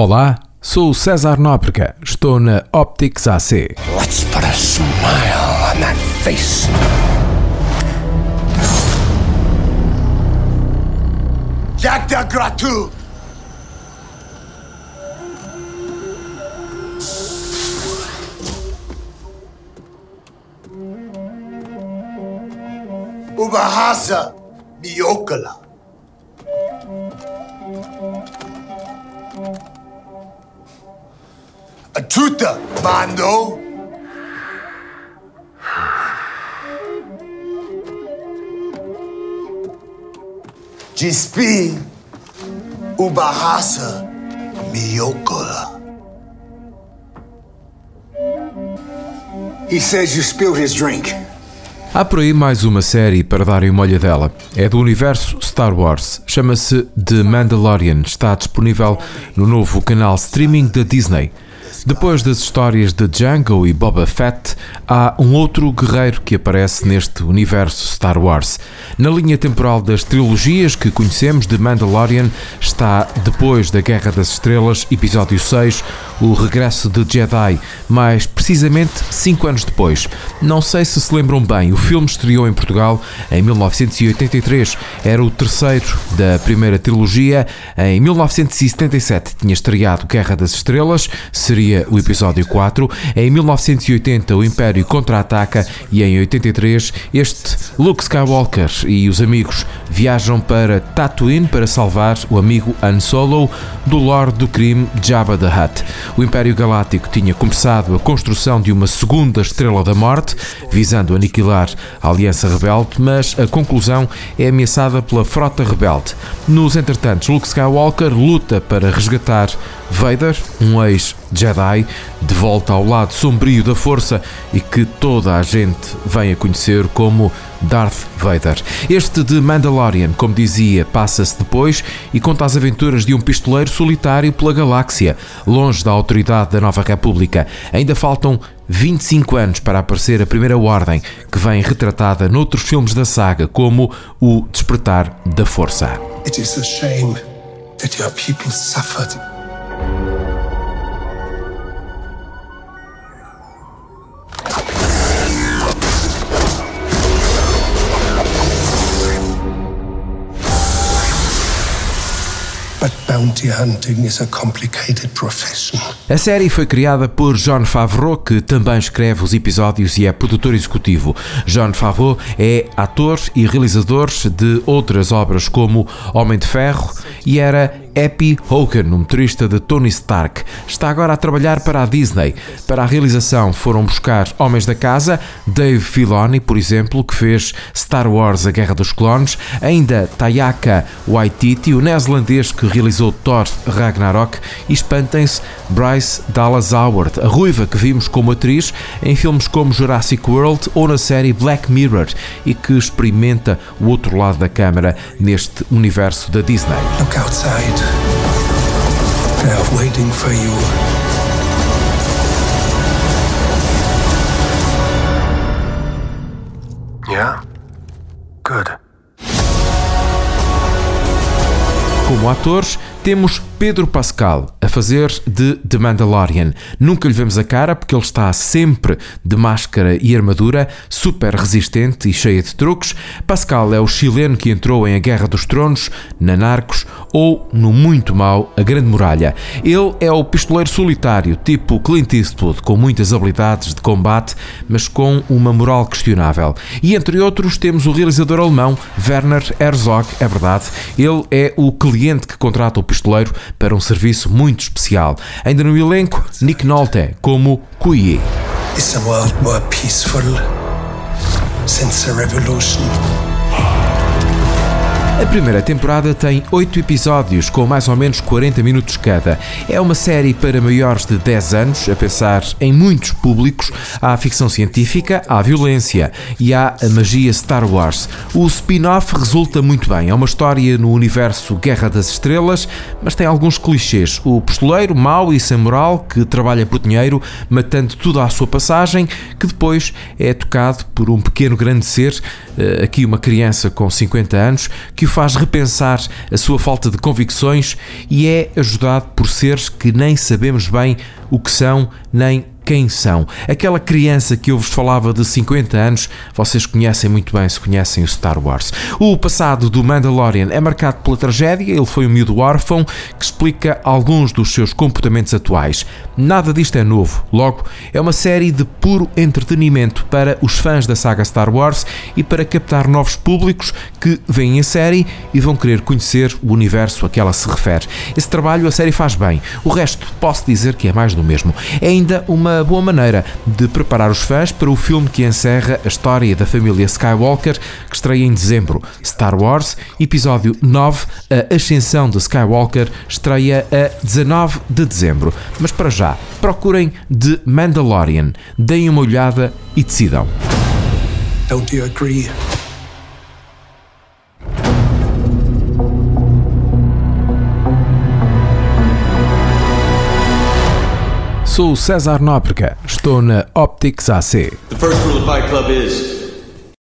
Olá, sou César Nóbrega, estou na Optics AC. Let's put a smile on that face. Jack de Gratu! Ubahasa Miokala. Atuta Mando. Gispi Ubahasa Miokala. He says you spilled his drink. Há por aí mais uma série para darem uma olhadela. É do universo Star Wars. Chama-se The Mandalorian. Está disponível no novo canal streaming da Disney. Depois das histórias de Django e Boba Fett, há um outro guerreiro que aparece neste universo Star Wars. Na linha temporal das trilogias que conhecemos de Mandalorian está depois da Guerra das Estrelas, episódio 6, o regresso de Jedi, mais precisamente 5 anos depois. Não sei se se lembram bem, o filme estreou em Portugal em 1983, era o terceiro da primeira trilogia. Em 1977 tinha estreado Guerra das Estrelas, seria o episódio 4. Em 1980, o Império contra-ataca e em 83, este Luke Skywalker e os amigos viajam para Tatooine para salvar o amigo Han Solo do Lord do Crime Jabba the Hutt. O Império Galáctico tinha começado a construção de uma segunda Estrela da Morte, visando aniquilar a Aliança Rebelde, mas a conclusão é ameaçada pela Frota Rebelde. Nos entretantos, Luke Skywalker luta para resgatar Vader, um ex-Jedi, de volta ao lado sombrio da Força e que toda a gente vem a conhecer como Darth Vader. Este de Mandalorian, como dizia, passa-se depois e conta as aventuras de um pistoleiro solitário pela galáxia, longe da autoridade da Nova República. Ainda faltam 25 anos para aparecer a Primeira Ordem, que vem retratada noutros filmes da saga, como O Despertar da Força. It is a shame that your people suffered. A série foi criada por John Favreau, que também escreve os episódios e é produtor executivo. John Favreau é ator e realizador de outras obras como Homem de Ferro e era Happy Hogan, um motorista de Tony Stark. Está agora a trabalhar para a Disney. Para a realização foram buscar homens da casa, Dave Filoni, por exemplo, que fez Star Wars A Guerra dos Clones, ainda Tayaka Waititi, o neozelandês que realizou Thor Ragnarok, e espantem-se Bryce Dallas Howard, a ruiva que vimos como atriz em filmes como Jurassic World ou na série Black Mirror e que experimenta o outro lado da câmara neste universo da Disney. Look outside. They are waiting for you. Yeah? Good. Como atores, temos Pedro Pascal a fazer de The Mandalorian. Nunca lhe vemos a cara porque ele está sempre de máscara e armadura, super resistente e cheia de truques. Pascal é o chileno que entrou em A Guerra dos Tronos, na Narcos ou no muito mau A Grande Muralha. Ele é o pistoleiro solitário, tipo Clint Eastwood, com muitas habilidades de combate, mas com uma moral questionável. E entre outros temos o realizador alemão Werner Herzog, é verdade, ele é o cliente que contrata o pistoleiro para um serviço muito especial. Ainda no elenco, Nick Nolte como Kuyi. Is the world more peaceful since the revolution? A primeira temporada tem 8 episódios com mais ou menos 40 minutos cada. É uma série para maiores de 10 anos, a pensar em muitos públicos. Há ficção científica, há violência e há a magia Star Wars. O spin-off resulta muito bem. É uma história no universo Guerra das Estrelas, mas tem alguns clichês. O pistoleiro mau e sem moral que trabalha por dinheiro, matando tudo à sua passagem, que depois é tocado por um pequeno grande ser, eh, aqui uma criança com 50 anos, que o faz repensar a sua falta de convicções e é ajudado por seres que nem sabemos bem o que são nem quem são. Aquela criança que eu vos falava de 50 anos, vocês conhecem muito bem se conhecem o Star Wars. O passado do Mandalorian é marcado pela tragédia, ele foi um miúdo órfão que explica alguns dos seus comportamentos atuais. Nada disto é novo, logo, é uma série de puro entretenimento para os fãs da saga Star Wars e para captar novos públicos que veem a série e vão querer conhecer o universo a que ela se refere. Esse trabalho a série faz bem, o resto posso dizer que é mais do mesmo. É ainda uma boa maneira de preparar os fãs para o filme que encerra a história da família Skywalker, que estreia em dezembro. Star Wars, episódio 9, A Ascensão de Skywalker, estreia a 19 de dezembro. Mas para já, procurem The Mandalorian, deem uma olhada e decidam. Don't you agree? Sou César Nóbrega, estou na Optics AC. The first rule of Fight Club is